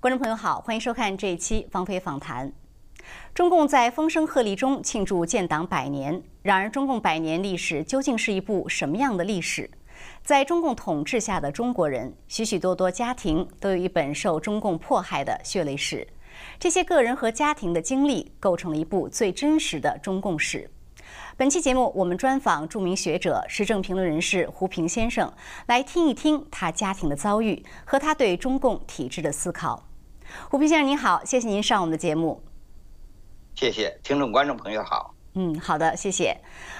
观众朋友好，欢迎收看这一期《芳菲访谈》。中共在风声鹤唳中庆祝建党百年，然而中共百年历史究竟是一部什么样的历史？在中共统治下的中国人，许许多多家庭都有一本受中共迫害的血泪史。这些个人和家庭的经历，构成了一部最真实的中共史。本期节目，我们专访著名学者、时政评论人士胡平先生，来听一听他家庭的遭遇和他对中共体制的思考。胡平先生您好，谢谢您上我们的节目。谢谢听众观众朋友好。嗯，好的，谢谢。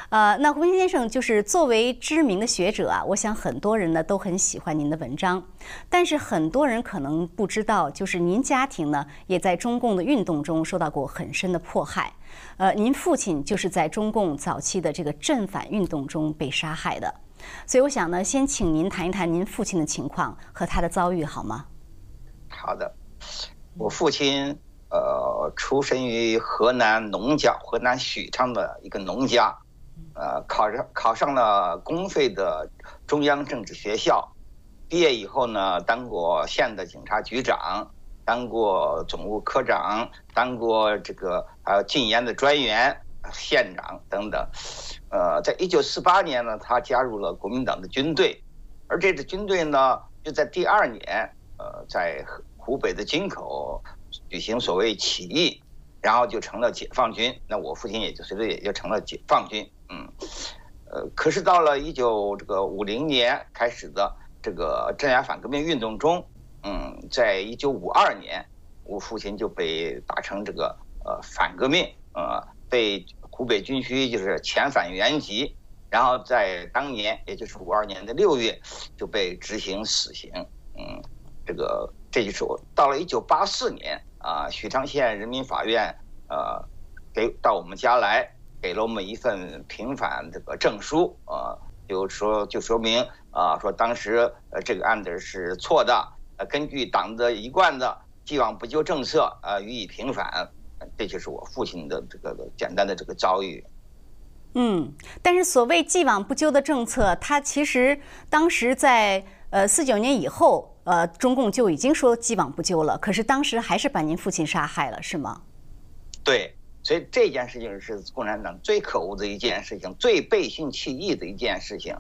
呃，那胡平先生就是作为知名的学者啊，我想很多人呢都很喜欢您的文章，但是很多人可能不知道，就是您家庭呢也在中共的运动中受到过很深的迫害。呃，您父亲就是在中共早期的这个镇反运动中被杀害的，所以我想呢，先请您谈一谈您父亲的情况和他的遭遇好吗？好的，我父亲呃出生于河南农家，河南许昌的一个农家，呃考上考上了公费的中央政治学校，毕业以后呢，当过县的警察局长，当过总务科长，当过这个呃禁烟的专员、县长等等，呃，在一九四八年呢，他加入了国民党的军队，而这支军队呢，就在第二年。呃，在湖北的金口举行所谓起义，然后就成了解放军。那我父亲也就随着也就成了解放军。嗯，呃，可是到了一九这个五零年开始的这个镇压反革命运动中，嗯，在一九五二年，我父亲就被打成这个呃反革命，呃，被湖北军区就是遣返原籍，然后在当年，也就是五二年的六月，就被执行死刑。嗯。这个这就是我到了一九八四年啊，许昌县人民法院呃给到我们家来，给了我们一份平反这个证书啊，就说就说明啊，说当时呃这个案子是错的，呃根据党的一贯的既往不咎政策呃予以平反，这就是我父亲的这个简单的这个遭遇。嗯，但是所谓既往不咎的政策，它其实当时在呃四九年以后。呃，中共就已经说既往不咎了，可是当时还是把您父亲杀害了，是吗？对，所以这件事情是共产党最可恶的一件事情，最背信弃义的一件事情。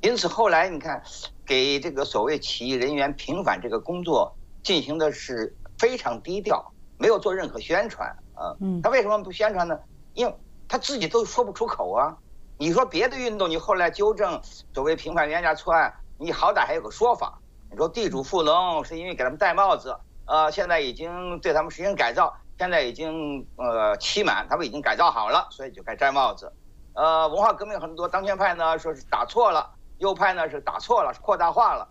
因此后来你看，给这个所谓起义人员平反这个工作进行的是非常低调，没有做任何宣传啊。嗯。他为什么不宣传呢？因为他自己都说不出口啊。你说别的运动，你后来纠正所谓平反冤假错案，你好歹还有个说法。你说地主富农是因为给他们戴帽子，呃，现在已经对他们实行改造，现在已经呃期满，他们已经改造好了，所以就该摘帽子。呃，文化革命很多当权派呢说是打错了，右派呢是打错了，是扩大化了。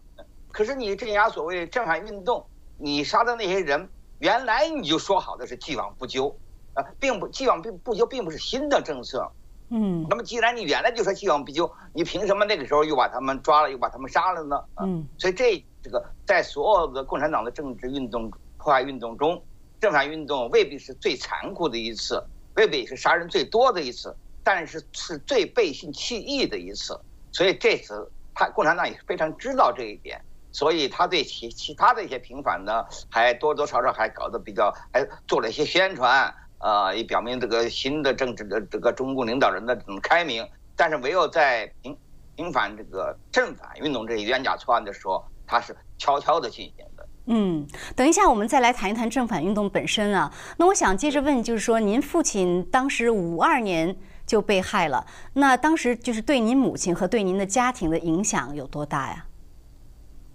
可是你镇压所谓震撼运动，你杀的那些人，原来你就说好的是既往不咎，啊，并不既往并不咎，并不是新的政策。嗯，那么既然你原来就说既往不咎，你凭什么那个时候又把他们抓了，又把他们杀了呢？嗯，所以这。这个在所有的共产党的政治运动破坏运动中，正反运动未必是最残酷的一次，未必是杀人最多的一次，但是是最背信弃义的一次。所以这次他共产党也非常知道这一点，所以他对其其他的一些平反呢，还多多少少还搞得比较，还做了一些宣传，呃，也表明这个新的政治的这个中共领导人的这种开明。但是唯有在平平反这个正反运动这些冤假错案的时候。他是悄悄的进行的。嗯，等一下，我们再来谈一谈正反运动本身啊。那我想接着问，就是说，您父亲当时五二年就被害了，那当时就是对您母亲和对您的家庭的影响有多大呀？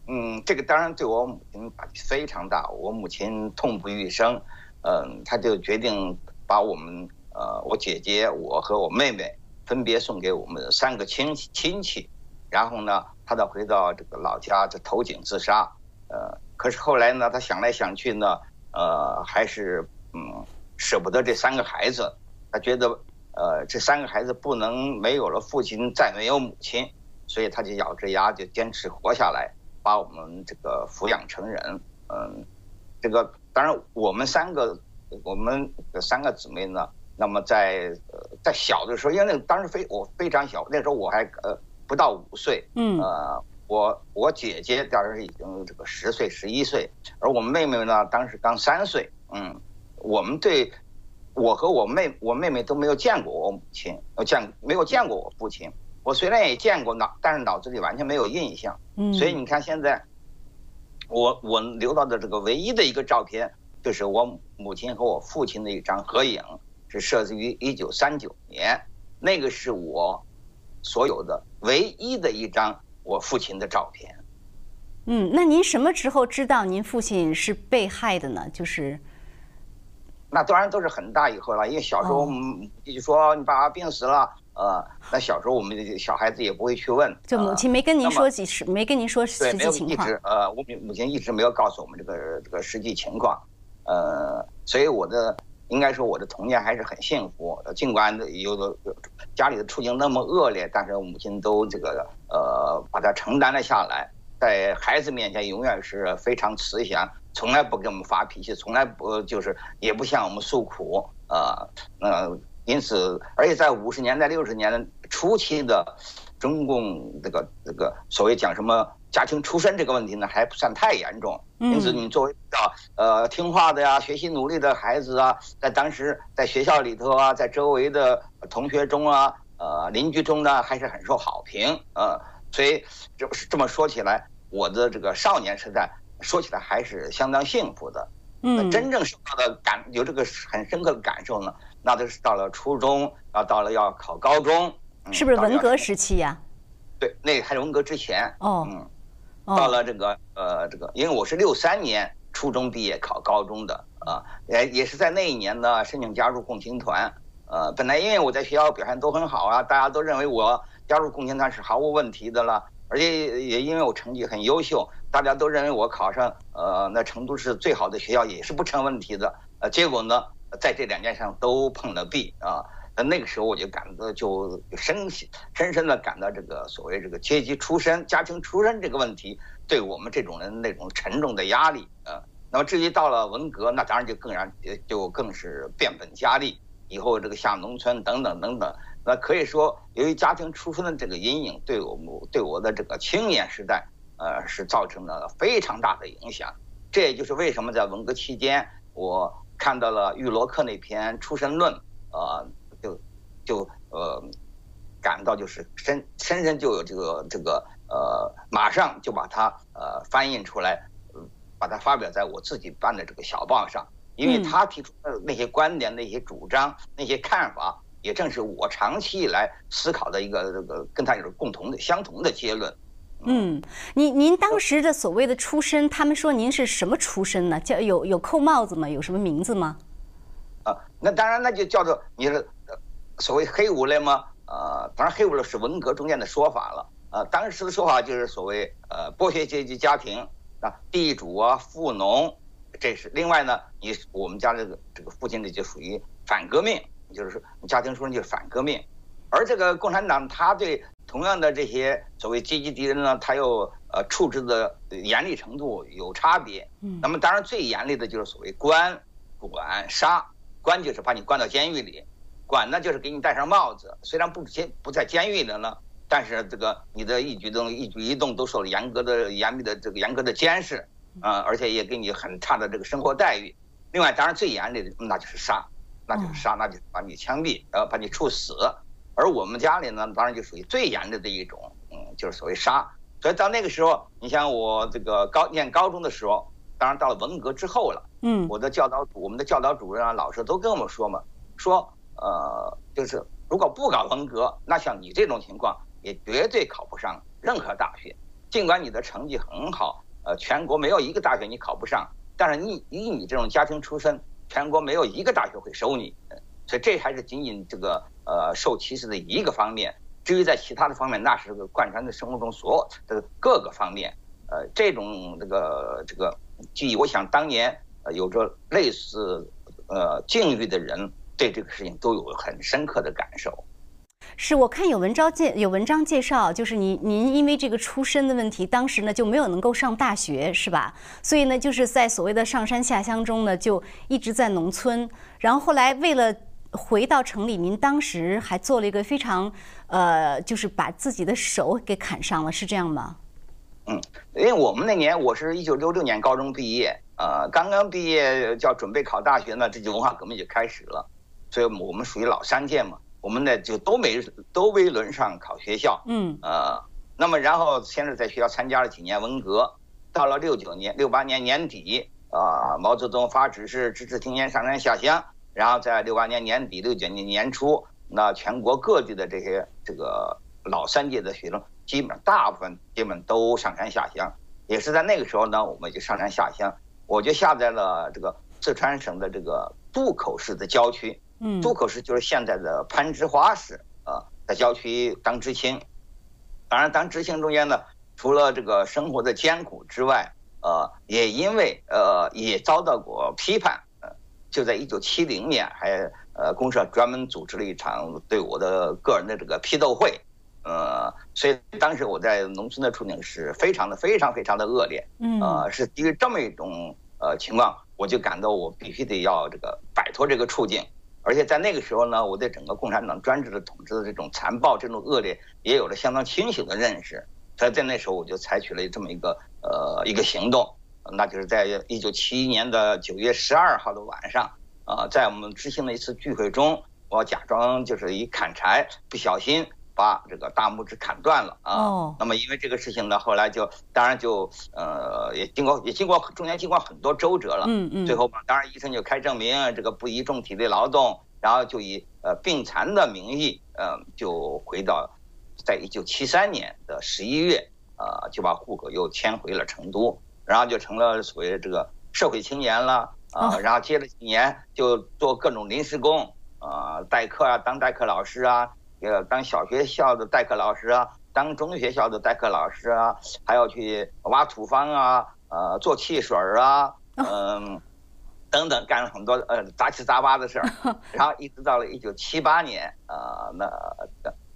嗯，这个当然对我母亲打击非常大，我母亲痛不欲生，嗯，他就决定把我们呃，我姐姐、我和我妹妹分别送给我们三个亲戚亲戚。然后呢，他再回到这个老家，这投井自杀。呃，可是后来呢，他想来想去呢，呃，还是嗯舍不得这三个孩子。他觉得，呃，这三个孩子不能没有了父亲，再没有母亲，所以他就咬着牙就坚持活下来，把我们这个抚养成人。嗯，这个当然，我们三个，我们三个姊妹呢，那么在呃在小的时候，因为那当时非我非常小，那时候我还呃。不到五岁，嗯，呃，我我姐姐当时已经这个十岁十一岁，而我们妹妹呢当时刚三岁。嗯，我们对，我和我妹我妹妹都没有见过我母亲，我见没有见过我父亲。我虽然也见过脑，但是脑子里完全没有印象。嗯，所以你看现在，我我留到的这个唯一的一个照片，就是我母亲和我父亲的一张合影，是设置于一九三九年，那个是我所有的唯一的一张我父亲的照片。嗯，那您什么时候知道您父亲是被害的呢？就是，那当然都是很大以后了，因为小时候就说你爸爸病死了。呃，那小时候我们小孩子也不会去问，就母亲没跟您说几实，没跟您说实际情况。一直呃，我母母亲一直没有告诉我们这个这个实际情况，呃，所以我的应该说我的童年还是很幸福，尽管有的家里的处境那么恶劣，但是母亲都这个呃把它承担了下来，在孩子面前永远是非常慈祥，从来不给我们发脾气，从来不就是也不向我们诉苦，呃，那。因此，而且在五十年代、六十年代初期的中共这个这个所谓讲什么家庭出身这个问题呢，还不算太严重。因此，你作为比较呃听话的呀、学习努力的孩子啊，在当时在学校里头啊，在周围的同学中啊、呃邻居中呢，还是很受好评。呃，所以这这么说起来，我的这个少年时代说起来还是相当幸福的。嗯，真正受到的感有这个很深刻的感受呢。那都是到了初中，啊，到了要考高中，是不是文革时期呀？对，那还是文革之前。哦，嗯，到了这个呃，这个，因为我是六三年初中毕业考高中的啊，也也是在那一年呢申请加入共青团。呃，本来因为我在学校表现都很好啊，大家都认为我加入共青团是毫无问题的了，而且也因为我成绩很优秀，大家都认为我考上呃那成都市最好的学校也是不成问题的。呃，结果呢？在这两件上都碰了壁啊！那那个时候我就感到就深深深的感到这个所谓这个阶级出身、家庭出身这个问题，对我们这种人那种沉重的压力啊。那么至于到了文革，那当然就更然就更是变本加厉。以后这个下农村等等等等，那可以说由于家庭出身的这个阴影，对我们对我的这个青年时代，呃，是造成了非常大的影响。这也就是为什么在文革期间我。看到了玉罗克那篇《出身论》，呃，就就呃，感到就是深深深就有这个这个呃，马上就把它呃翻译出来，把它发表在我自己办的这个小报上，因为他提出的那些观点、那些主张、那些看法，也正是我长期以来思考的一个这个跟他有共同的、相同的结论。嗯，您您当时的所谓的出身，他们说您是什么出身呢？叫有有扣帽子吗？有什么名字吗？啊，那当然，那就叫做你是所谓黑五类吗？呃，当然黑五类是文革中间的说法了。呃，当时的说法就是所谓呃剥削阶级家庭啊，地主啊，富农，这是另外呢，你我们家这个这个父亲呢就属于反革命，就是说家庭出身就是反革命，而这个共产党他对。同样的这些所谓阶级敌人呢，他又呃处置的严厉程度有差别。嗯，那么当然最严厉的就是所谓关、管、杀。关就是把你关到监狱里，管呢就是给你戴上帽子。虽然不监不在监狱里呢，但是这个你的一举动一举一动都受了严格的、严密的这个严格的监视啊，而且也给你很差的这个生活待遇。另外，当然最严厉的那就是杀，那就是杀，那就是把你枪毙，然后，把你处死。而我们家里呢，当然就属于最严厉的一种，嗯，就是所谓杀。所以到那个时候，你像我这个高念高中的时候，当然到了文革之后了，嗯，我的教导主，我们的教导主任啊、老师都跟我们说嘛，说，呃，就是如果不搞文革，那像你这种情况也绝对考不上任何大学。尽管你的成绩很好，呃，全国没有一个大学你考不上，但是你以你这种家庭出身，全国没有一个大学会收你。所以这还是仅仅这个呃受歧视的一个方面，至于在其他的方面，那是个贯穿在生活中所有的各个方面。呃，这种这个这个记忆，我想当年有着类似呃境遇的人，对这个事情都有很深刻的感受。是我看有文章介有文章介绍，就是您您因为这个出身的问题，当时呢就没有能够上大学，是吧？所以呢就是在所谓的上山下乡中呢，就一直在农村，然后后来为了回到城里，您当时还做了一个非常，呃，就是把自己的手给砍伤了，是这样吗？嗯，因为我们那年我是一九六六年高中毕业，呃，刚刚毕业就要准备考大学呢，这就文化革命就开始了，所以我们属于老三届嘛，我们呢就都没都没轮上考学校，嗯，呃，那么然后先是在学校参加了几年文革，到了六九年、六八年年底，啊，毛泽东发指示支持青年上山下乡，然后在六八年年底、六九年年初，那全国各地的这些这个老三届的学生。基本大部分基本都上山下乡，也是在那个时候呢，我们就上山下乡。我就下在了这个四川省的这个渡口市的郊区，嗯，渡口市就是现在的攀枝花市啊，在郊区当知青。当然，当知青中间呢，除了这个生活的艰苦之外，呃，也因为呃也遭到过批判，呃，就在一九七零年，还呃公社专门组织了一场对我的个人的这个批斗会。呃，所以当时我在农村的处境是非常的、非常、非常的恶劣。嗯，呃，是基于这么一种呃情况，我就感到我必须得要这个摆脱这个处境。而且在那个时候呢，我对整个共产党专制的统治的这种残暴、这种恶劣，也有了相当清醒的认识。所以在那时候，我就采取了这么一个呃一个行动，那就是在一九七一年的九月十二号的晚上，啊，在我们执行的一次聚会中，我假装就是一砍柴，不小心。把这个大拇指砍断了啊！那么因为这个事情呢，后来就当然就呃也经过也经过中间经过很多周折了，嗯嗯，最后嘛，当然医生就开证明这个不宜重体力劳动，然后就以呃病残的名义，嗯，就回到在一九七三年的十一月，呃，就把户口又迁回了成都，然后就成了所谓的这个社会青年了啊，然后接了几年就做各种临时工，啊，代课啊，当代课老师啊。呃，当小学校的代课老师啊，当中学校的代课老师啊，还要去挖土方啊，呃，做汽水啊，嗯，等等，干了很多呃杂七杂八的事儿。然后一直到了一九七八年，呃，那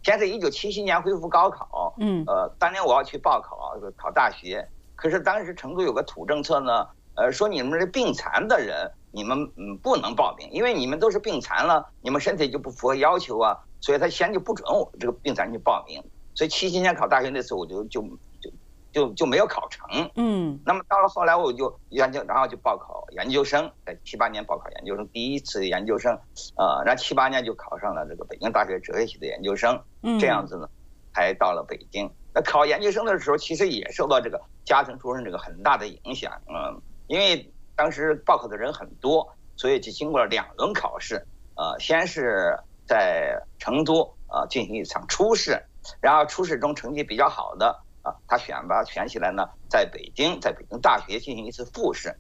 先是一九七七年恢复高考，嗯，呃，当年我要去报考考大学，可是当时成都有个土政策呢，呃，说你们这病残的人，你们嗯不能报名，因为你们都是病残了，你们身体就不符合要求啊。所以他先就不准我这个病残去报名，所以七七年考大学那次我就就就就就没有考成。嗯，那么到了后来我就研究，然后就报考研究生，在七八年报考研究生，第一次研究生，呃，然后七八年就考上了这个北京大学哲学系的研究生。嗯，这样子呢，才到了北京。那考研究生的时候，其实也受到这个家庭出身这个很大的影响。嗯，因为当时报考的人很多，所以就经过了两轮考试。呃，先是。在成都啊进行一场初试，然后初试中成绩比较好的啊，他选拔选起来呢，在北京，在北京大学进行一次复试。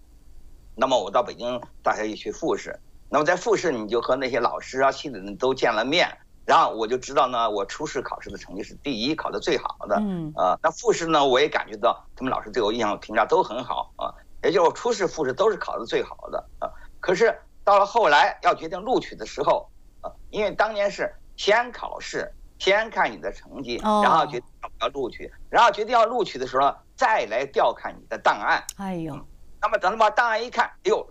那么我到北京大学一去复试，那么在复试你就和那些老师啊、系的人都见了面，然后我就知道呢，我初试考试的成绩是第一，考的最好的。嗯。呃，那复试呢，我也感觉到他们老师对我印象评价都很好啊，也就是我初试、复试都是考的最好的啊。可是到了后来要决定录取的时候啊。因为当年是先考试，先看你的成绩，然后决定要不要录取，然后决定要录取的时候再来调看你的档案。哎呦，那么等他把档案一看，哎呦，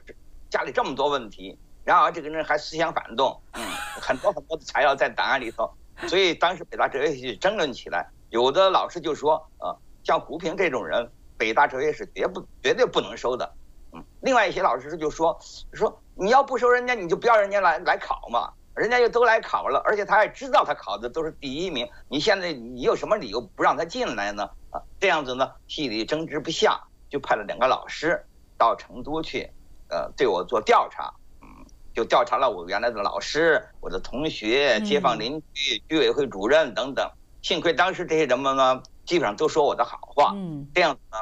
家里这么多问题，然而这个人还思想反动，嗯，很多很多的材料在档案里头，所以当时北大哲学系争论起来，有的老师就说，啊，像胡平这种人，北大哲学是绝不绝对不能收的，嗯，另外一些老师就说，说你要不收人家，你就不要人家来来考嘛。人家又都来考了，而且他还知道他考的都是第一名。你现在你有什么理由不让他进来呢？啊，这样子呢，系里争执不下，就派了两个老师到成都去，呃，对我做调查。嗯，就调查了我原来的老师、我的同学、街坊邻居、居委会主任等等。幸亏当时这些人们呢，基本上都说我的好话。嗯，这样子呢，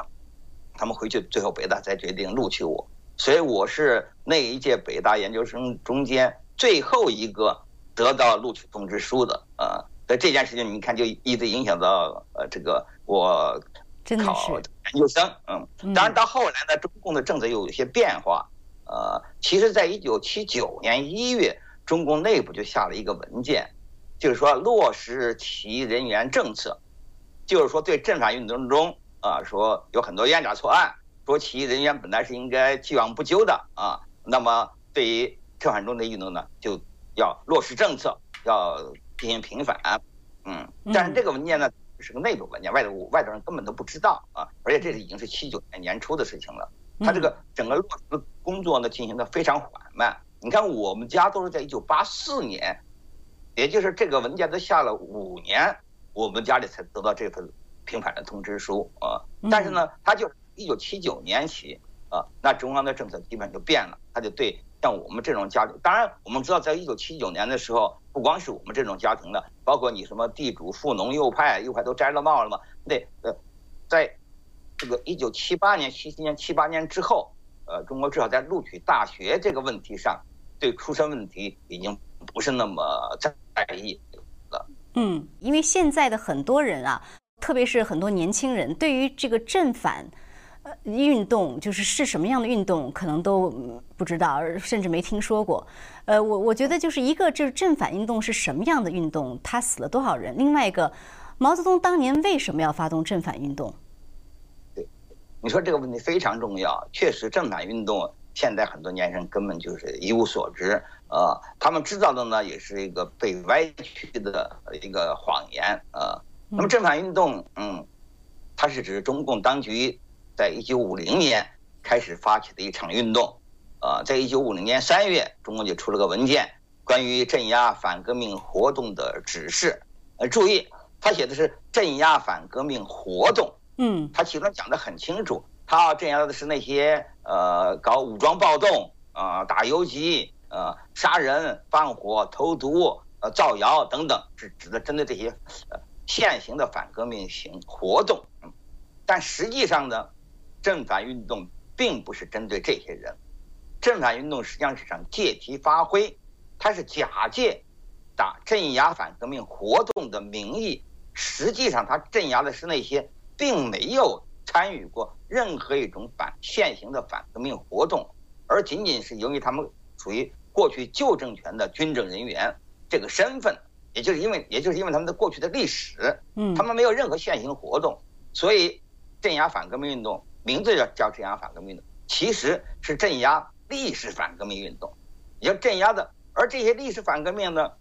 他们回去最后北大才决定录取我。所以我是那一届北大研究生中间。最后一个得到录取通知书的，呃，那这件事情你看就一直影响到呃这个我考研究生，嗯，当然到后来呢，中共的政策又有些变化，呃，其实，在一九七九年一月，中共内部就下了一个文件，就是说落实起义人员政策，就是说对政法运动中啊，说有很多冤假错案，说起义人员本来是应该既往不咎的啊，那么对于政反中的运动呢，就要落实政策，要进行平反，嗯，但是这个文件呢，是个内部文件，外头外头人根本都不知道啊。而且这是已经是七九年年初的事情了，他这个整个落实工作呢进行的非常缓慢。你看我们家都是在一九八四年，也就是这个文件都下了五年，我们家里才得到这份平反的通知书啊。但是呢，他就一九七九年起啊，那中央的政策基本就变了，他就对。像我们这种家庭，当然我们知道，在一九七九年的时候，不光是我们这种家庭的，包括你什么地主、富农、右派、右派都摘了帽了嘛？那，呃，在这个一九七八年、七七年、七八年之后，呃，中国至少在录取大学这个问题上，对出身问题已经不是那么在意了。嗯，因为现在的很多人啊，特别是很多年轻人，对于这个正反。运动就是是什么样的运动，可能都不知道，甚至没听说过。呃，我我觉得就是一个就是正反运动是什么样的运动，他死了多少人？另外一个，毛泽东当年为什么要发动正反运动？对，你说这个问题非常重要。确实，正反运动现在很多年轻人根本就是一无所知。呃，他们知道的呢，也是一个被歪曲的一个谎言。呃，那么正反运动，嗯，它是指中共当局。在一九五零年开始发起的一场运动，呃，在一九五零年三月，中共就出了个文件，关于镇压反革命活动的指示。呃，注意，他写的是镇压反革命活动，嗯，他其中讲的很清楚，他镇压的是那些呃搞武装暴动啊、打游击、呃杀人、放火、投毒、呃造谣等等，是指的针对这些呃现行的反革命行活动。但实际上呢？正反运动并不是针对这些人，正反运动实际上是场借题发挥，它是假借打镇压反革命活动的名义，实际上它镇压的是那些并没有参与过任何一种反现行的反革命活动，而仅仅是由于他们属于过去旧政权的军政人员这个身份，也就是因为也就是因为他们的过去的历史，嗯，他们没有任何现行活动，所以镇压反革命运动。名字叫叫镇压反革命运动，其实是镇压历史反革命运动，要镇压的。而这些历史反革命呢，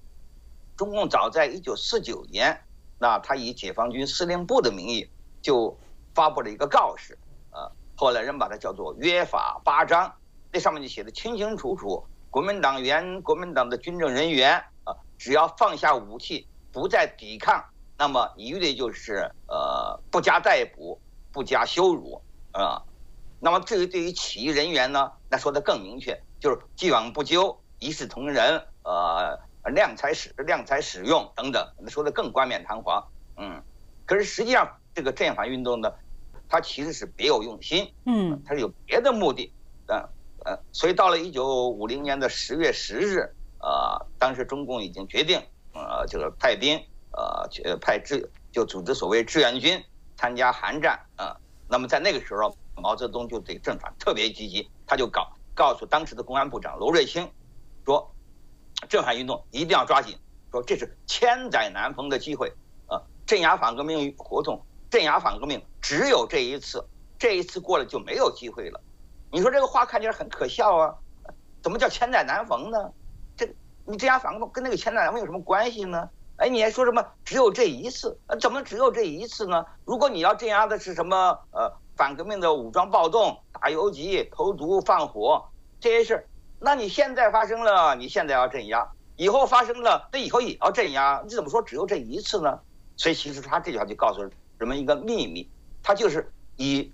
中共早在一九四九年，那他以解放军司令部的名义就发布了一个告示，呃，后来人把它叫做约法八章，那上面就写的清清楚楚，国民党员、国民党的军政人员啊，只要放下武器，不再抵抗，那么一律就是呃不加逮捕，不加羞辱。啊，那么至于对于起义人员呢，那说的更明确，就是既往不咎、一视同仁，呃，量才使量才使用等等，那说的更冠冕堂皇。嗯，可是实际上这个镇反运动呢，它其实是别有用心，嗯，它是有别的目的，嗯呃，所以到了一九五零年的十月十日，呃，当时中共已经决定，呃，这个派兵，呃，派志就组织所谓志愿军参加韩战，啊。那么在那个时候，毛泽东就对正反特别积极，他就告告诉当时的公安部长罗瑞卿，说，正反运动一定要抓紧，说这是千载难逢的机会，啊，镇压反革命活动，镇压反革命只有这一次，这一次过了就没有机会了。你说这个话看起来很可笑啊，怎么叫千载难逢呢？这你镇压反革命跟那个千载难逢有什么关系呢？哎，你还说什么只有这一次？呃，怎么只有这一次呢？如果你要镇压的是什么呃反革命的武装暴动、打游击、投毒、放火这些事儿，那你现在发生了，你现在要镇压；以后发生了，那以后也要镇压。你怎么说只有这一次呢？所以其实他这句话就告诉人们一个秘密，他就是以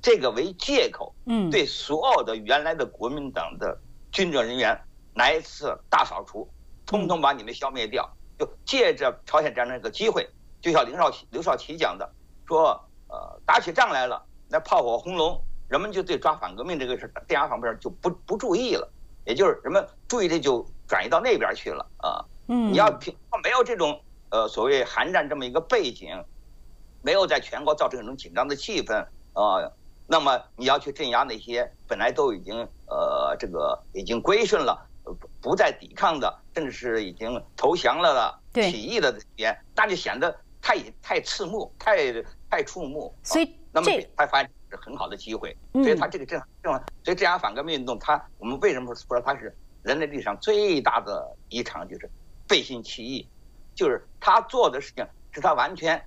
这个为借口，嗯，对所有的原来的国民党的军政人员来一次大扫除，通通把你们消灭掉。就借着朝鲜战争这个机会，就像刘少奇、刘少奇讲的，说，呃，打起仗来了，那炮火轰隆，人们就对抓反革命这个事儿、镇压方面就不不注意了，也就是人们注意力就转移到那边去了啊。嗯，你要平没有这种呃所谓韩战这么一个背景，没有在全国造成一种紧张的气氛啊，那么你要去镇压那些本来都已经呃这个已经归顺了。不不再抵抗的，甚至是已经投降了的起义的人，那就显得太太刺目，太太触目。所以，那么他发现是很好的机会。所以他这个正正，所以镇压反革命运动，他我们为什么说它是人类历史上最大的一场就是背信弃义？就是他做的事情是他完全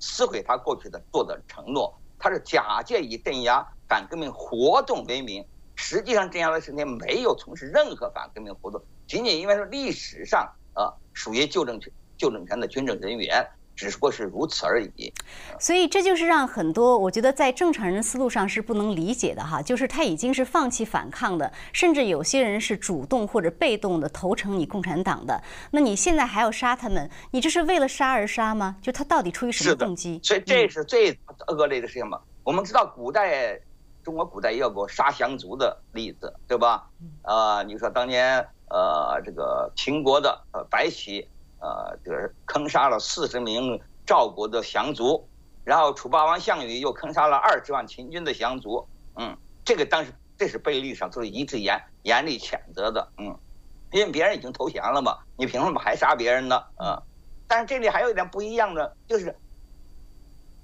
撕毁他过去的做的承诺，他是假借以镇压反革命活动为名，实际上镇压的时间没有从事任何反革命活动，仅仅因为说历史上啊属于旧政权旧政权的军政人员。只不过是如此而已，所以这就是让很多我觉得在正常人思路上是不能理解的哈，就是他已经是放弃反抗的，甚至有些人是主动或者被动的投诚你共产党的，那你现在还要杀他们，你这是为了杀而杀吗？就他到底出于什么动机？所以这是最恶劣的事情嘛。我们知道古代中国古代也有过杀降族的例子，对吧？呃，你说当年呃这个秦国的呃白起。呃，就是坑杀了四十名赵国的降卒，然后楚霸王项羽又坑杀了二十万秦军的降卒。嗯，这个当时这是被历史上都是一致严严厉谴责的。嗯，因为别人已经投降了嘛，你凭什么还杀别人呢？嗯，但是这里还有一点不一样的，就是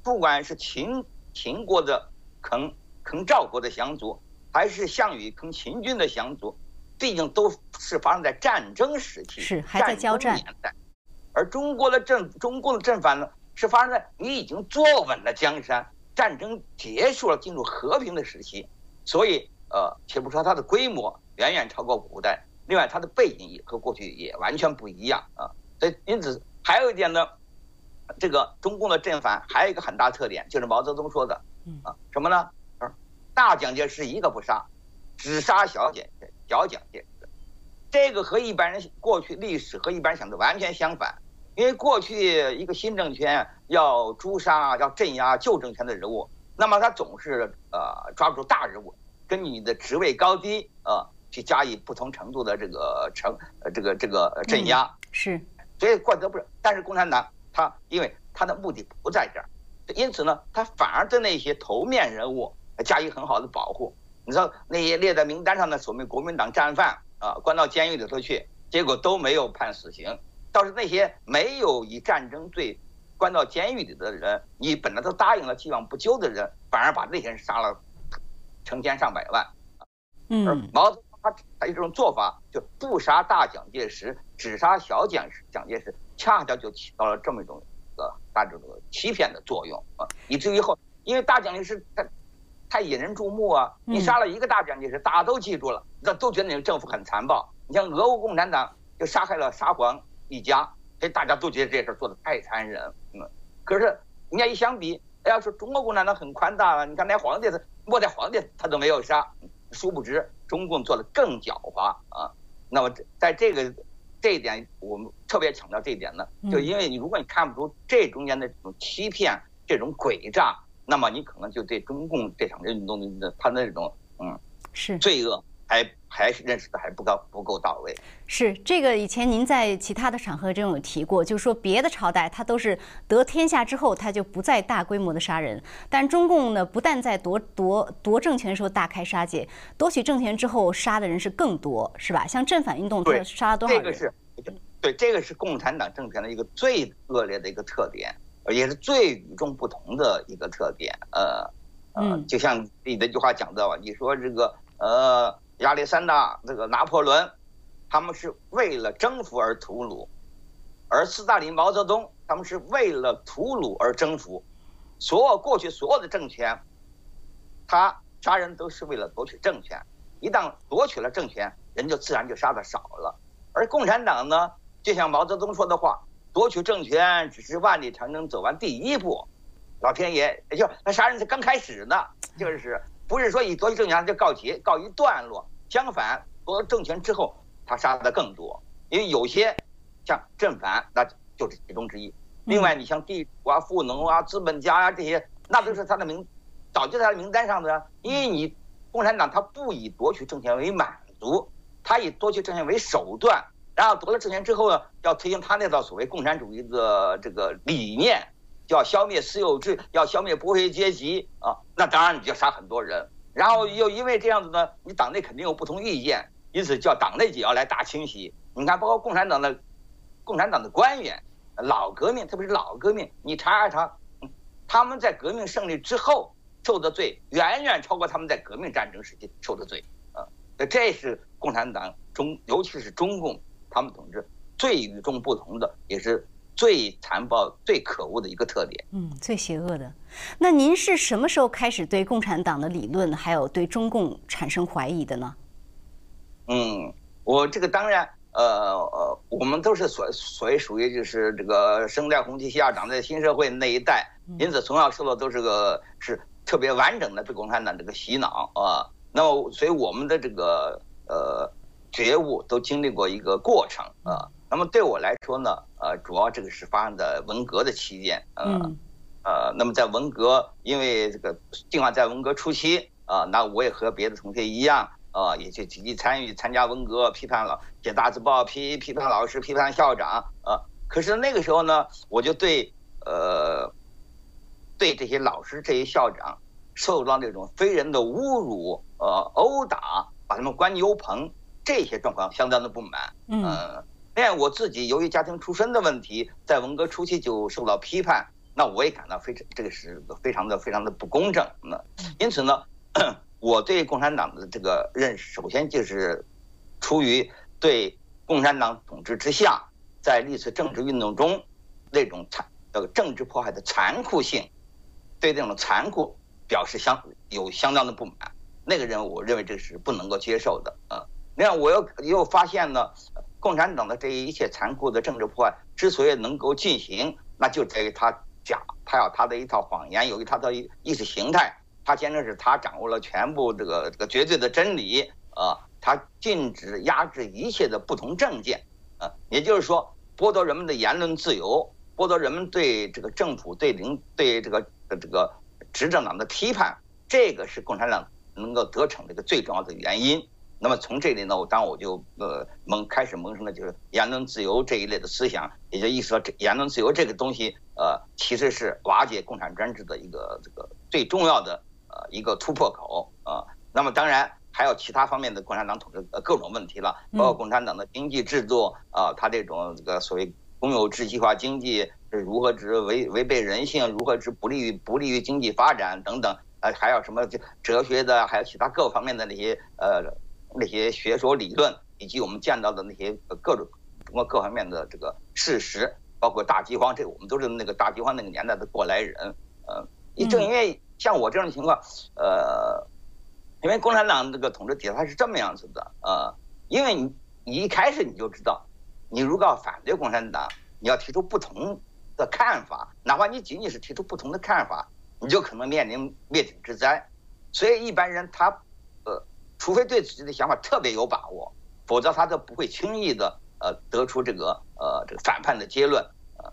不管是秦秦国的坑坑赵国的降卒，还是项羽坑秦军的降卒，毕竟都是发生在战争时期，是还在交战年代。而中国的政，中共的政反呢，是发生在你已经坐稳了江山，战争结束了，进入和平的时期。所以，呃，且不说它的规模远远超过古代，另外它的背景也和过去也完全不一样啊。所以，因此还有一点呢，这个中共的政反还有一个很大特点，就是毛泽东说的啊，什么呢？大蒋介石一个不杀，只杀小蒋小蒋介石。这个和一般人过去历史和一般人想的完全相反。因为过去一个新政权要诛杀、要镇压旧政权的人物，那么他总是呃抓住大人物，根据你的职位高低呃去加以不同程度的这个惩呃这个这个镇压。是，所以怪得不是。但是共产党他因为他的目的不在这儿，因此呢，他反而对那些头面人物加以很好的保护。你知道那些列在名单上的所谓国民党战犯啊，关到监狱里头去，结果都没有判死刑。倒是那些没有以战争罪关到监狱里的人，你本来都答应了既往不咎的人，反而把那些人杀了成千上百万。嗯，而毛泽东他他这种做法，就不杀大蒋介石，只杀小蒋蒋介石，恰恰就起到了这么一种呃大这个欺骗的作用啊，以至于后因为大蒋介石太太引人注目啊，你杀了一个大蒋介石，大家都记住了，那都觉得你个政府很残暴。你像俄国共产党就杀害了沙皇。一家，所以大家都觉得这事做的太残忍，嗯，可是你要一相比，哎呀，说中国共产党很宽大了，你看连皇帝，末代皇帝他都没有杀，殊不知中共做的更狡猾啊。那么在这个这一点，我们特别强调这一点呢，就因为你如果你看不出这中间的这种欺骗、这种诡诈，那么你可能就对中共这场运动的他那种嗯是罪恶。还还是认识的还不够不够到位。是这个以前您在其他的场合中有提过，就是说别的朝代他都是得天下之后他就不再大规模的杀人，但中共呢不但在夺夺夺政权时候大开杀戒，夺取政权之后杀的人是更多，是吧？像正反运动，他杀了多少人？这个是对这个是共产党政权的一个最恶劣的一个特点，也是最与众不同的一个特点。呃呃，就像你那句话讲到啊，你说这个呃。亚历山大、这个拿破仑，他们是为了征服而屠戮；而斯大林、毛泽东，他们是为了屠戮而征服。所有过去所有的政权，他杀人都是为了夺取政权。一旦夺取了政权，人就自然就杀的少了。而共产党呢，就像毛泽东说的话：“夺取政权只是万里长征走完第一步，老天爷也就那杀人才刚开始呢。”就是。不是说以夺取政权就告急告一段落，相反，夺政权之后，他杀的更多。因为有些像正反，那就是其中之一。另外，你像地主啊、富农啊、资本家呀这些，那都是他的名，早就在他的名单上的。因为你共产党他不以夺取政权为满足，他以夺取政权为手段，然后夺了政权之后呢，要推行他那套所谓共产主义的这个理念。要消灭私有制，要消灭剥削阶级啊！那当然你就杀很多人，然后又因为这样子呢，你党内肯定有不同意见，因此叫党内也要来大清洗。你看，包括共产党的共产党的官员，老革命，特别是老革命，你查一查，他们在革命胜利之后受的罪，远远超过他们在革命战争时期受的罪啊！这是共产党中，尤其是中共他们统治最与众不同的，也是最残暴、最可恶的一个特点。嗯，最邪恶的。那您是什么时候开始对共产党的理论还有对中共产生怀疑的呢？嗯，我这个当然，呃呃，我们都是所所谓属于就是这个生在红旗下长在新社会那一代，因此从小受到都是个是特别完整的被共产党这个洗脑啊。那么，所以我们的这个呃觉悟都经历过一个过程啊。那么对我来说呢，呃，主要这个是发生在文革的期间，嗯，呃，那么在文革，因为这个尽管在文革初期啊，那我也和别的同学一样。啊，也就积极参与参加文革，批判了写大字报，批批判老师，批判校长。啊，可是那个时候呢，我就对呃，对这些老师、这些校长受到那种非人的侮辱、呃殴打，把他们关牛棚这些状况相当的不满。嗯，另外我自己由于家庭出身的问题，在文革初期就受到批判，那我也感到非常这个是非常的非常的不公正。那因此呢。我对共产党的这个认识，首先就是出于对共产党统治之下，在历次政治运动中那种残这个政治迫害的残酷性，对这种残酷表示相有相当的不满。那个人，我认为这是不能够接受的啊。另外，我又又发现呢，共产党的这一切残酷的政治破坏之所以能够进行，那就在于他假，他有他的一套谎言，由于他的意识形态。他简直是他掌握了全部这个这个绝对的真理啊！他禁止压制一切的不同政见啊，也就是说剥夺人们的言论自由，剥夺人们对这个政府对领对这个这个执政党的批判，这个是共产党能够得逞的一个最重要的原因。那么从这里呢，我当我就呃萌开始萌生了就是言论自由这一类的思想，也就意识到这言论自由这个东西呃其实是瓦解共产专制的一个这个最重要的。呃，一个突破口啊，那么当然还有其他方面的共产党统治呃各种问题了，包括共产党的经济制度啊，它这种这个所谓公有制计划经济是如何之违违背人性，如何之不利于不利于经济发展等等，呃，还有什么哲学的，还有其他各方面的那些呃那些学说理论，以及我们见到的那些各种中国各方面的这个事实，包括大饥荒，这我们都是那个大饥荒那个年代的过来人，呃，也正因为。像我这种情况，呃，因为共产党这个统治体制它是这么样子的，呃，因为你你一开始你就知道，你如果要反对共产党，你要提出不同的看法，哪怕你仅仅是提出不同的看法，你就可能面临灭顶之灾。所以一般人他，呃，除非对自己的想法特别有把握，否则他都不会轻易的呃得出这个呃这个反叛的结论。呃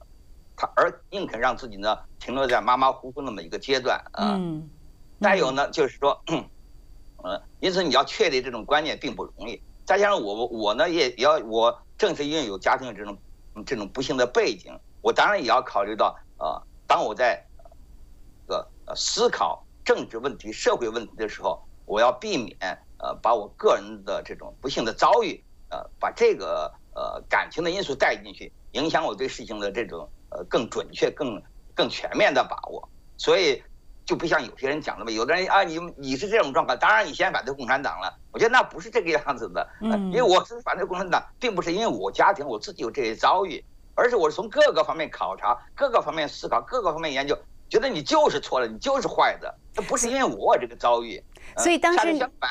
他而宁肯让自己呢停留在马马虎虎那么一个阶段啊。再有呢，就是说，嗯，因此你要确立这种观念并不容易。再加上我我呢也也要我正是因为有家庭这种这种不幸的背景，我当然也要考虑到呃，当我在呃呃思考政治问题、社会问题的时候，我要避免呃把我个人的这种不幸的遭遇呃把这个呃感情的因素带进去，影响我对事情的这种。呃，更准确、更更全面的把握，所以就不像有些人讲的嘛，有的人啊，你你是这种状况，当然你先反对共产党了。我觉得那不是这个样子的，嗯，因为我是反对共产党，并不是因为我家庭我自己有这些遭遇，而是我是从各个方面考察、各个方面思考、各个方面研究，觉得你就是错了，你就是坏的，那不是因为我这个遭遇。所以当时相反，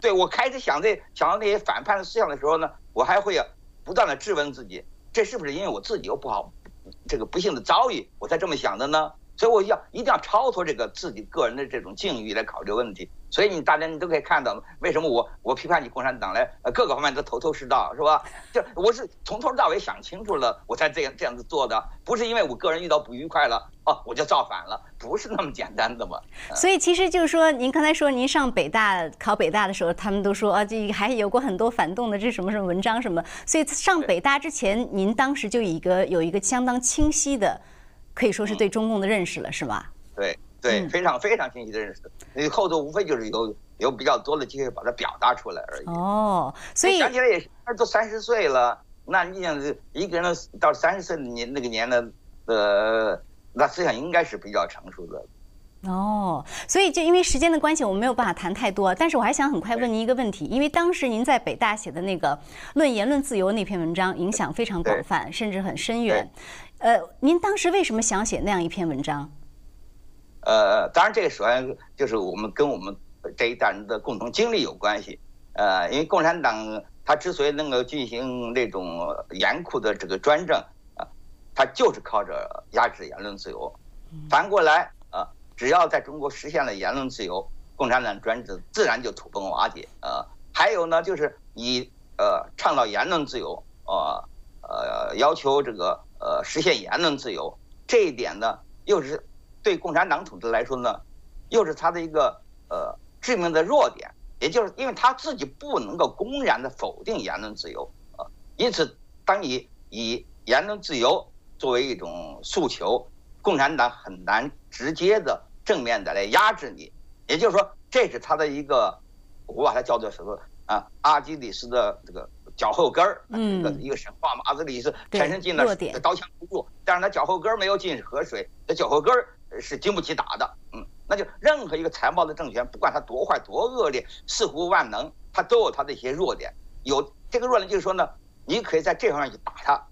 对我开始想这想到那些反叛的思想的时候呢，我还会不断的质问自己，这是不是因为我自己又不好？这个不幸的遭遇，我才这么想的呢。所以我要一定要超脱这个自己个人的这种境遇来考虑问题。所以你大家你都可以看到，为什么我我批判你共产党来，呃各个方面都头头是道，是吧？就我是从头到尾想清楚了，我才这样这样子做的，不是因为我个人遇到不愉快了，哦我就造反了，不是那么简单的嘛。所以其实就是说，您刚才说您上北大考北大的时候，他们都说啊，这还有过很多反动的这什么什么文章什么。所以上北大之前，您当时就一个有一个相当清晰的，可以说是对中共的认识了，是吧？对。对，非常非常清晰的认识，你后头无非就是有有比较多的机会把它表达出来而已。哦，所以想起来也是，都三十岁了，那你想一个人到三十岁的年那个年的，呃，那思想应该是比较成熟的。哦，哦，所以就因为时间的关系，我们没有办法谈太多。但是我还想很快问您一个问题，因为当时您在北大写的那个《论言论自由》那篇文章，影响非常广泛，甚至很深远。呃，您当时为什么想写那样一篇文章？呃，当然，这个首先就是我们跟我们这一代人的共同经历有关系。呃，因为共产党他之所以能够进行那种严酷的这个专政啊，他就是靠着压制言论自由。反过来啊，只要在中国实现了言论自由，共产党专制自然就土崩瓦解。呃，还有呢，就是你呃倡导言论自由，呃呃要求这个实现言论自由，这一点呢，又是。对共产党统治来说呢，又是他的一个呃致命的弱点，也就是因为他自己不能够公然的否定言论自由啊，因此当你以言论自由作为一种诉求，共产党很难直接的正面的来压制你，也就是说，这是他的一个，我把它叫做什么啊？阿基里斯的这个。脚后跟儿，一个一个神话嘛，阿基里是全身进了刀枪不入，但是他脚后跟儿没有进河水，他脚后跟儿是经不起打的，嗯，那就任何一个残暴的政权，不管他多坏多恶劣，似乎万能，他都有他的一些弱点。有这个弱点就是说呢，你可以在这方面去打他，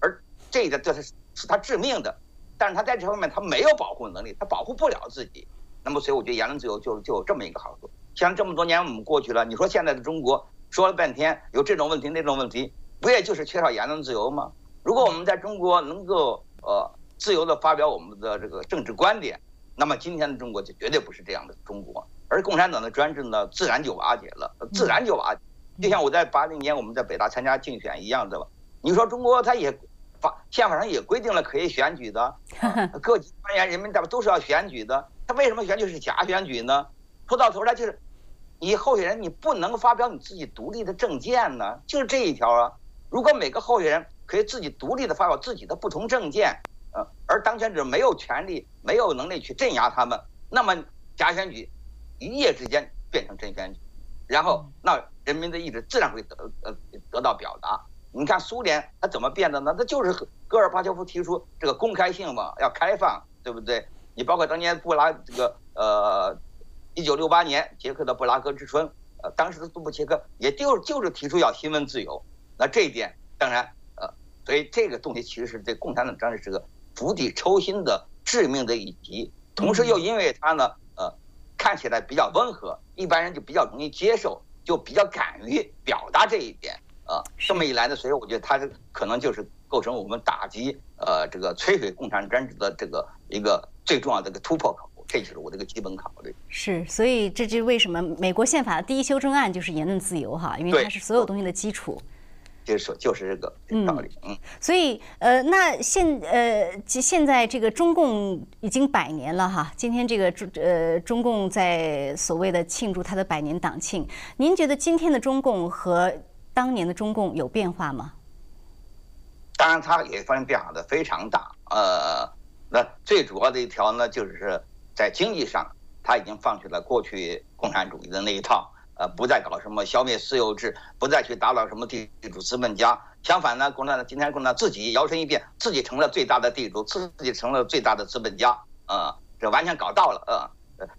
而这个这是是他致命的，但是他在这方面他没有保护能力，他保护不了自己。那么所以我觉得言论自由就就有这么一个好处。像这么多年我们过去了，你说现在的中国。说了半天有这种问题那种问题，不也就是缺少言论自由吗？如果我们在中国能够呃自由的发表我们的这个政治观点，那么今天的中国就绝对不是这样的中国，而共产党的专制呢，自然就瓦解了，自然就瓦解。就像我在八零年我们在北大参加竞选一样的吧。你说中国它也法宪法上也规定了可以选举的，各级官员、人民代表都是要选举的，他为什么选举是假选举呢？说到头来就是。你候选人你不能发表你自己独立的政见呢，就是这一条啊。如果每个候选人可以自己独立的发表自己的不同政见，呃，而当权者没有权利、没有能力去镇压他们，那么假选举一夜之间变成真选举，然后那人民的意志自然会得呃得到表达。你看苏联它怎么变的呢？它就是戈尔巴乔夫提出这个公开性嘛，要开放，对不对？你包括当年布拉这个呃。一九六八年，捷克的布拉格之春，呃，当时的杜布切克也就就是提出要新闻自由，那这一点当然，呃，所以这个东西其实是对共产党真是个釜底抽薪的致命的一击，同时又因为它呢，呃，看起来比较温和，一般人就比较容易接受，就比较敢于表达这一点，啊，这么一来呢，所以我觉得它可能就是构成我们打击呃这个摧毁共产专制的这个一个最重要的一个突破口。这就是我的一个基本考虑。是，所以这就是为什么美国宪法的第一修正案就是言论自由哈，因为它是所有东西的基础。就是说，就是这个道理。嗯。所以，呃，那现呃，现在这个中共已经百年了哈。今天这个中呃，中共在所谓的庆祝它的百年党庆，您觉得今天的中共和当年的中共有变化吗？当然，它也发生变化的非常大。呃，那最主要的一条呢，就是。在经济上，他已经放弃了过去共产主义的那一套，呃，不再搞什么消灭私有制，不再去打倒什么地主资本家。相反呢，共产党今天共产党自己摇身一变，自己成了最大的地主，自己成了最大的资本家，啊，这完全搞到了，啊，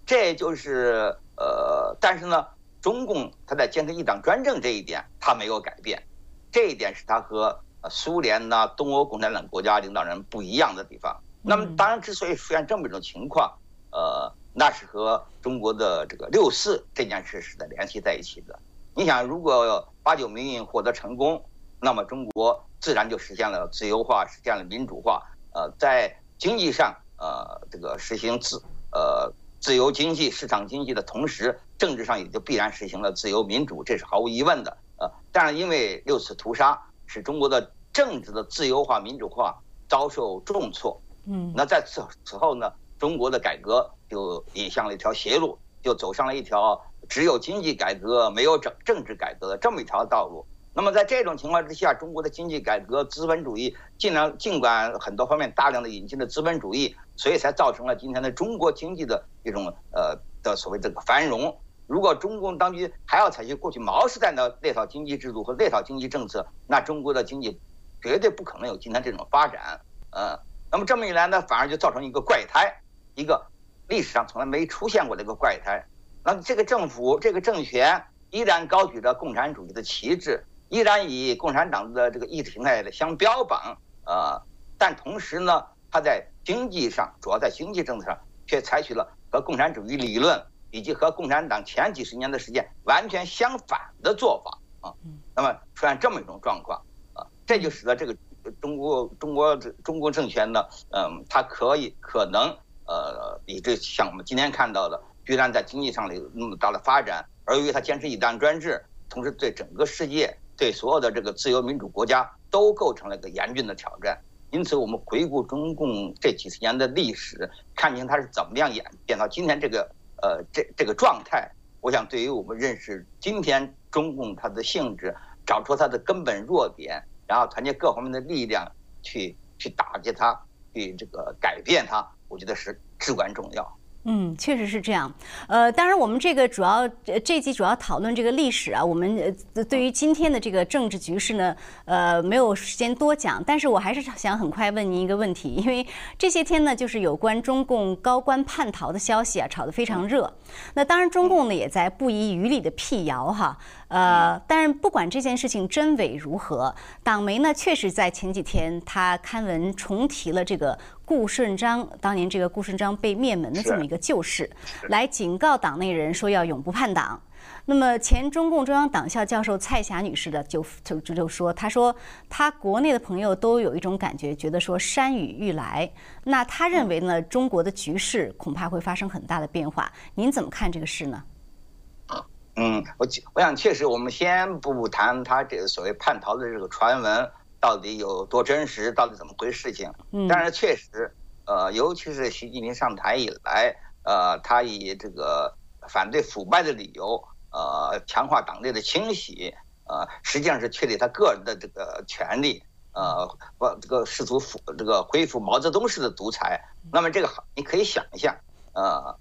这就是呃，但是呢，中共他在坚持一党专政这一点，他没有改变，这一点是他和苏联呐、东欧共产党国家领导人不一样的地方。那么，当然，之所以出现这么一种情况，呃，那是和中国的这个六四这件事是在联系在一起的。你想，如果八九民运获得成功，那么中国自然就实现了自由化，实现了民主化。呃，在经济上，呃，这个实行自呃自由经济、市场经济的同时，政治上也就必然实行了自由民主，这是毫无疑问的。呃，但是因为六次屠杀，使中国的政治的自由化、民主化遭受重挫。嗯，那在此此后呢？中国的改革就引向了一条邪路，就走上了一条只有经济改革没有政政治改革的这么一条道路。那么在这种情况之下，中国的经济改革、资本主义尽量尽管很多方面大量的引进了资本主义，所以才造成了今天的中国经济的一种呃的所谓这个繁荣。如果中共当局还要采取过去毛时代的那套经济制度和那套经济政策，那中国的经济绝对不可能有今天这种发展。呃，那么这么一来呢，反而就造成一个怪胎。一个历史上从来没出现过的一个怪胎。那这个政府、这个政权依然高举着共产主义的旗帜，依然以共产党的这个意识形态的相标榜，呃，但同时呢，他在经济上，主要在经济政策上，却采取了和共产主义理论以及和共产党前几十年的实践完全相反的做法啊。那么出现这么一种状况啊，这就使得这个中国中国中国政权呢，嗯，它可以可能呃，以这像我们今天看到的。居然在经济上有那么大的发展，而由于他坚持一党专制，同时对整个世界、对所有的这个自由民主国家都构成了一个严峻的挑战。因此，我们回顾中共这几十年的历史，看清它是怎么样演变到今天这个呃这这个状态。我想，对于我们认识今天中共它的性质，找出它的根本弱点，然后团结各方面的力量去去打击它，对这个改变它，我觉得是至关重要。嗯，确实是这样。呃，当然，我们这个主要这集主要讨论这个历史啊。我们对于今天的这个政治局势呢，呃，没有时间多讲。但是我还是想很快问您一个问题，因为这些天呢，就是有关中共高官叛逃的消息啊，炒得非常热。那当然，中共呢也在不遗余力的辟谣哈。呃，但是不管这件事情真伪如何，党媒呢确实在前几天他刊文重提了这个顾顺章当年这个顾顺章被灭门的这么一个旧事，来警告党内人说要永不叛党。那么前中共中央党校教授蔡霞女士的就就就就说，她说她国内的朋友都有一种感觉，觉得说山雨欲来。那她认为呢，中国的局势恐怕会发生很大的变化。您怎么看这个事呢？嗯，我我想确实，我们先不谈他这个所谓叛逃的这个传闻到底有多真实，到底怎么回事情。嗯，但是确实，呃，尤其是习近平上台以来，呃，他以这个反对腐败的理由，呃，强化党内的清洗，呃，实际上是确立他个人的这个权利，呃，不，这个试图复这个恢复毛泽东式的独裁。那么这个你可以想一下，呃，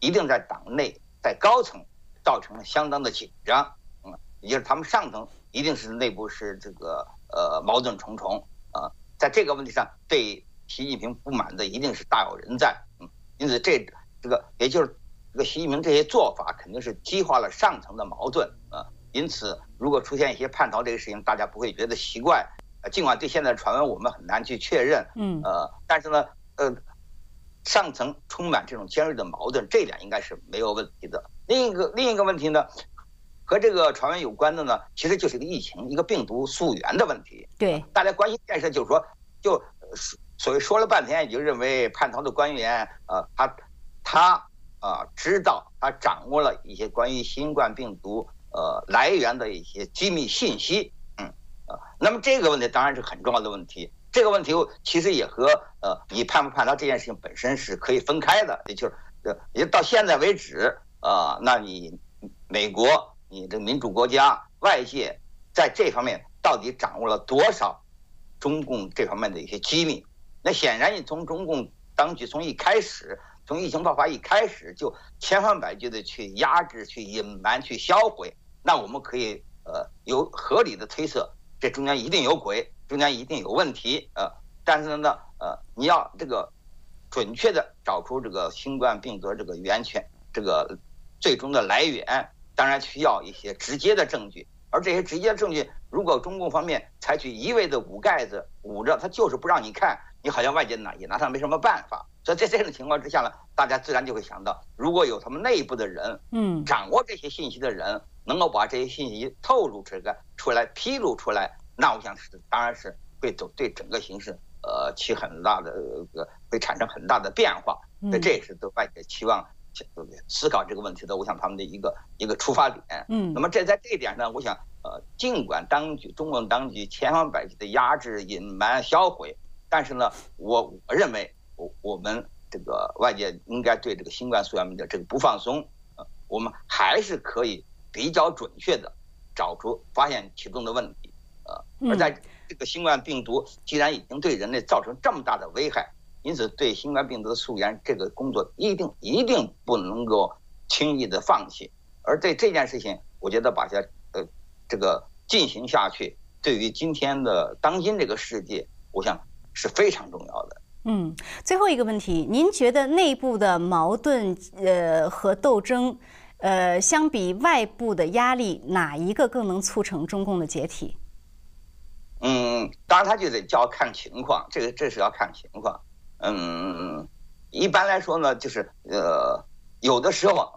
一定在党内在高层。造成了相当的紧张，嗯，也就是他们上层一定是内部是这个呃矛盾重重啊，在这个问题上对习近平不满的一定是大有人在，嗯，因此这这个也就是这个习近平这些做法肯定是激化了上层的矛盾啊，因此如果出现一些叛逃这个事情，大家不会觉得奇怪，呃，尽管对现在的传闻我们很难去确认，嗯，呃，但是呢，呃，上层充满这种尖锐的矛盾，这点应该是没有问题的。另一个另一个问题呢，和这个传闻有关的呢，其实就是一个疫情、一个病毒溯源的问题。对，大家关心这件事，就是说，就所谓说了半天，也就认为叛逃的官员，呃，他他啊，知道他掌握了一些关于新冠病毒呃来源的一些机密信息，嗯啊，那么这个问题当然是很重要的问题。这个问题其实也和呃你叛不叛逃这件事情本身是可以分开的，也就是呃，也到现在为止。啊，那你美国，你的民主国家，外界在这方面到底掌握了多少中共这方面的一些机密？那显然，你从中共当局从一开始，从疫情爆发一开始就千方百计的去压制、去隐瞒、去销毁，那我们可以呃有合理的推测，这中间一定有鬼，中间一定有问题。呃，但是呢，呃，你要这个准确的找出这个新冠病毒这个源泉，这个。最终的来源当然需要一些直接的证据，而这些直接的证据，如果中共方面采取一味的捂盖子捂着，他就是不让你看，你好像外界呢也拿他没什么办法。所以在这种情况之下呢，大家自然就会想到，如果有他们内部的人，嗯，掌握这些信息的人，能够把这些信息透露出来、出来披露出来，那我想是当然是会走对整个形势呃起很大的呃会产生很大的变化。那这也是对外界期望。对不对？思考这个问题的，我想他们的一个一个出发点。嗯，那么这在这一点上，我想，呃，尽管当局中共当局千方百计的压制、隐瞒、销毁，但是呢，我我认为，我我们这个外界应该对这个新冠溯源的这个不放松，呃，我们还是可以比较准确的找出、发现其中的问题。呃，而在这个新冠病毒既然已经对人类造成这么大的危害。因此，对新冠病毒的溯源这个工作一定一定不能够轻易的放弃。而对这件事情，我觉得把它呃这个进行下去，对于今天的当今这个世界，我想是非常重要的。嗯，最后一个问题，您觉得内部的矛盾呃和斗争，呃，相比外部的压力，哪一个更能促成中共的解体？嗯，当然他就得叫看情况，这个这是要看情况。嗯，一般来说呢，就是呃，有的时候，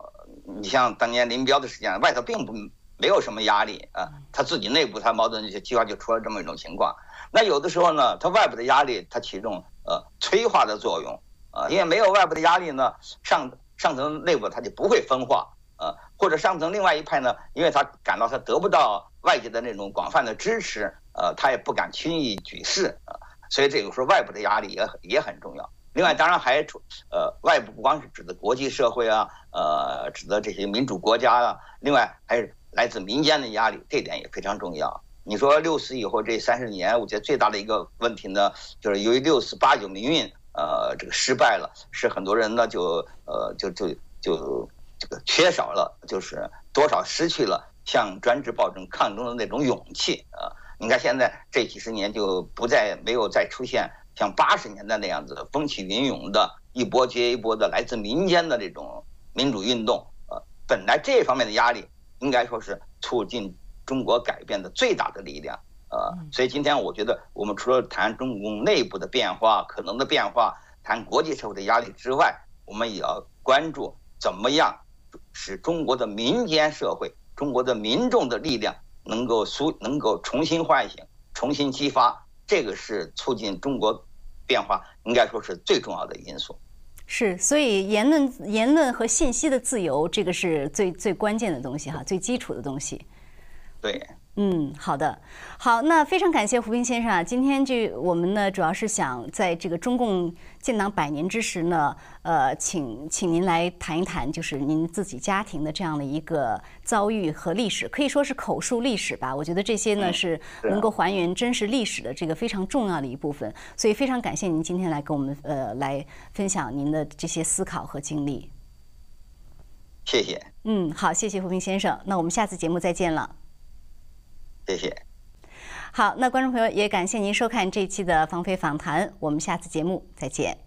你像当年林彪的时间，外头并不没有什么压力啊，他自己内部他矛盾就计划就出了这么一种情况。那有的时候呢，他外部的压力他起这种呃催化的作用啊，因为没有外部的压力呢，上上层内部他就不会分化啊，或者上层另外一派呢，因为他感到他得不到外界的那种广泛的支持。呃，他也不敢轻易举事啊，所以这个时候外部的压力也也很重要。另外，当然还出呃，外部不光是指的国际社会啊，呃，指的这些民主国家啊，另外还是来自民间的压力，这点也非常重要。你说六四以后这三十年，我觉得最大的一个问题呢，就是由于六四八九民运呃这个失败了，使很多人呢就呃就就就这个缺少了，就是多少失去了向专制暴政抗争的那种勇气啊。你看，现在这几十年就不再没有再出现像八十年代那样子风起云涌的一波接一波的来自民间的这种民主运动。呃，本来这方面的压力应该说是促进中国改变的最大的力量。呃，所以今天我觉得，我们除了谈中共内部的变化、可能的变化，谈国际社会的压力之外，我们也要关注怎么样使中国的民间社会、中国的民众的力量。能够苏能够重新唤醒、重新激发，这个是促进中国变化，应该说是最重要的因素。是，所以言论、言论和信息的自由，这个是最最关键的东西哈，最基础的东西。对。嗯，好的，好，那非常感谢胡斌先生啊。今天这我们呢，主要是想在这个中共建党百年之时呢，呃，请请您来谈一谈，就是您自己家庭的这样的一个遭遇和历史，可以说是口述历史吧。我觉得这些呢是能够还原真实历史的这个非常重要的一部分。所以非常感谢您今天来跟我们呃来分享您的这些思考和经历。谢谢。嗯，好，谢谢胡斌先生。那我们下次节目再见了。谢谢。好，那观众朋友也感谢您收看这期的芳菲访谈，我们下次节目再见。